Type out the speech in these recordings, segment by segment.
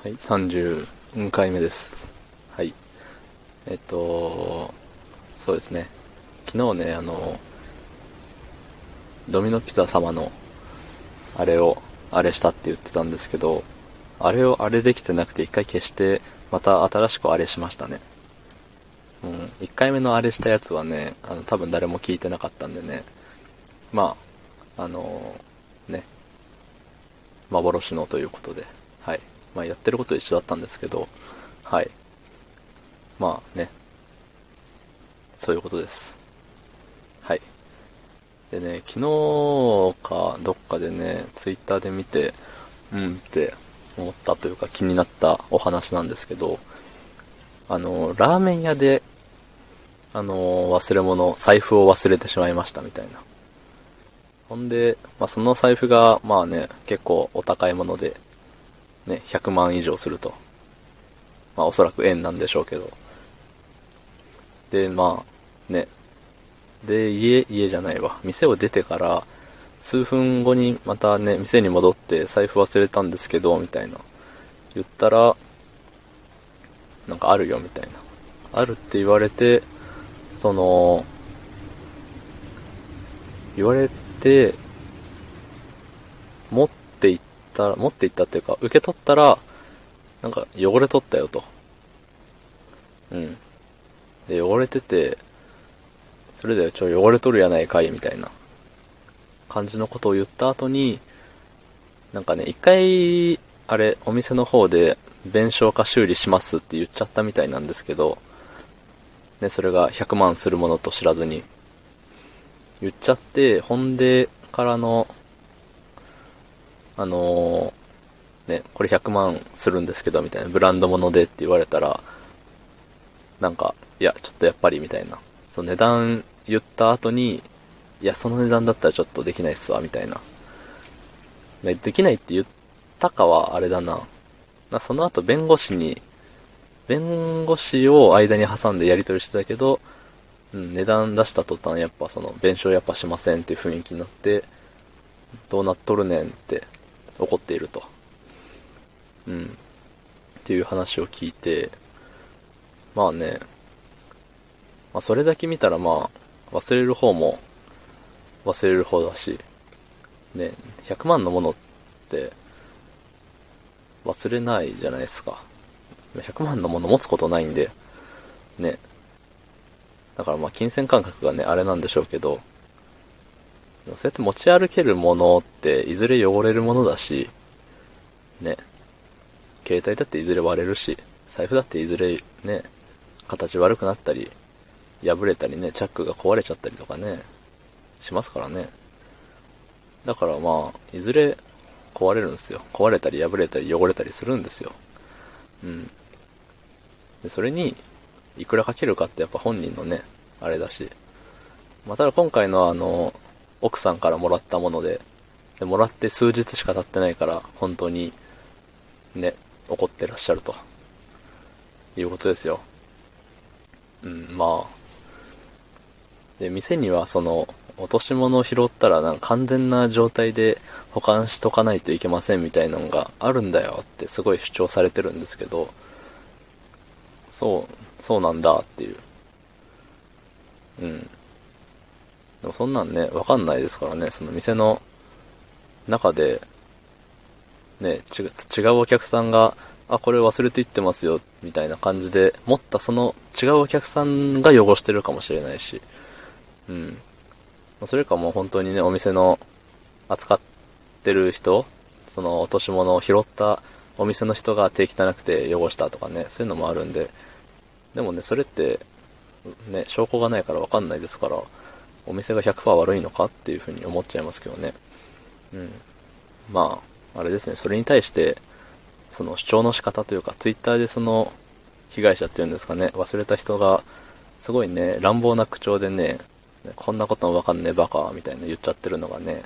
はい、30回目です。はい。えっと、そうですね。昨日ね、あの、ドミノピザ様の、あれを、あれしたって言ってたんですけど、あれをあれできてなくて一回消して、また新しくあれしましたね。うん、一回目のあれしたやつはね、あの、多分誰も聞いてなかったんでね、まあ、あのね、幻のということで、はい。まあ、やってること一緒だったんですけど、はい。まあね、そういうことです。はい。でね、昨日かどっかでね、ツイッターで見て、うんって思ったというか気になったお話なんですけど、あの、ラーメン屋で、あの、忘れ物、財布を忘れてしまいましたみたいな。ほんで、まあ、その財布が、まあね、結構お高いもので、ね、100万以上すると。まあ、おそらく円なんでしょうけど。で、まあ、ね。で、家、家じゃないわ。店を出てから、数分後にまたね、店に戻って財布忘れたんですけど、みたいな。言ったら、なんかあるよ、みたいな。あるって言われて、その、言われて、持っったら、持っていったっていうか、受け取ったら、なんか汚れ取ったよと。うん。で、汚れてて、それでちょ、汚れとるやないかい、みたいな感じのことを言った後に、なんかね、一回、あれ、お店の方で、弁償か修理しますって言っちゃったみたいなんですけど、ね、それが100万するものと知らずに、言っちゃって、ほんでからの、あのーね、これ100万するんですけど、みたいな、ブランド物でって言われたら、なんか、いや、ちょっとやっぱり、みたいな。その値段言った後に、いや、その値段だったらちょっとできないっすわ、みたいな。できないって言ったかは、あれだな。なその後、弁護士に、弁護士を間に挟んでやり取りしてたけど、うん、値段出した途端、やっぱその、弁償やっぱしませんっていう雰囲気になって、どうなっとるねんって怒っていると。うん。っていう話を聞いて、まあね、まあそれだけ見たらまあ、忘れる方も忘れる方だし、ね、100万のものって忘れないじゃないですか。100万のもの持つことないんで、ね。だからまあ金銭感覚がね、あれなんでしょうけど、そうやって持ち歩けるものっていずれ汚れるものだし、ね。携帯だっていずれ割れるし、財布だっていずれね、形悪くなったり、破れたりね、チャックが壊れちゃったりとかね、しますからね。だからまあ、いずれ壊れるんですよ。壊れたり破れたり汚れたりするんですよ。うん。で、それに、いくらかけるかってやっぱ本人のね、あれだし。まあ、ただ今回のあの、奥さんからもらったもので、で、もらって数日しか経ってないから、本当に、ね、怒ってらっしゃると。いうことですよ。うん、まあ。で、店にはその、落とし物を拾ったらなんか完全な状態で保管しとかないといけませんみたいなのがあるんだよってすごい主張されてるんですけど、そう、そうなんだっていう。うん。でもそんなんね、わかんないですからね、その店の中で、ね、違う違うお客さんが、あ、これ忘れていってますよ、みたいな感じで、持ったその違うお客さんが汚してるかもしれないし、うん。それかもう本当にね、お店の扱ってる人、その落とし物を拾ったお店の人が手汚くて汚したとかね、そういうのもあるんで、でもね、それって、ね、証拠がないからわかんないですから、お店が100%悪いのかっていうふうに思っちゃいますけどね。うん。まあ、あれですね、それに対して、その主張の仕方というか、ツイッターでその、被害者っていうんですかね、忘れた人が、すごいね、乱暴な口調でね、こんなこともわかんねえバカ、みたいな言っちゃってるのがね、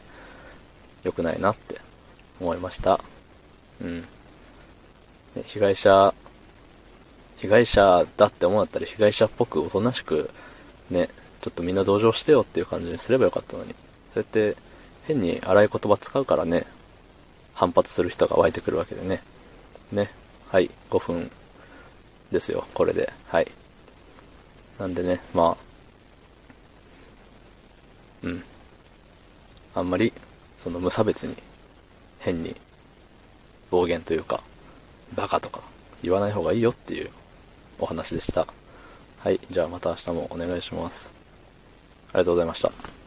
良くないなって思いました。うん。ね被害者、被害者だって思ったら被害者っぽくおとなしく、ね、ちょっとみんな同情してよっていう感じにすればよかったのに。そうやって変に荒い言葉使うからね、反発する人が湧いてくるわけでね。ね。はい、5分ですよ、これで。はい。なんでね、まあ、うん。あんまり、その無差別に、変に、暴言というか、バカとか、言わない方がいいよっていうお話でした。はい、じゃあまた明日もお願いします。ありがとうございました。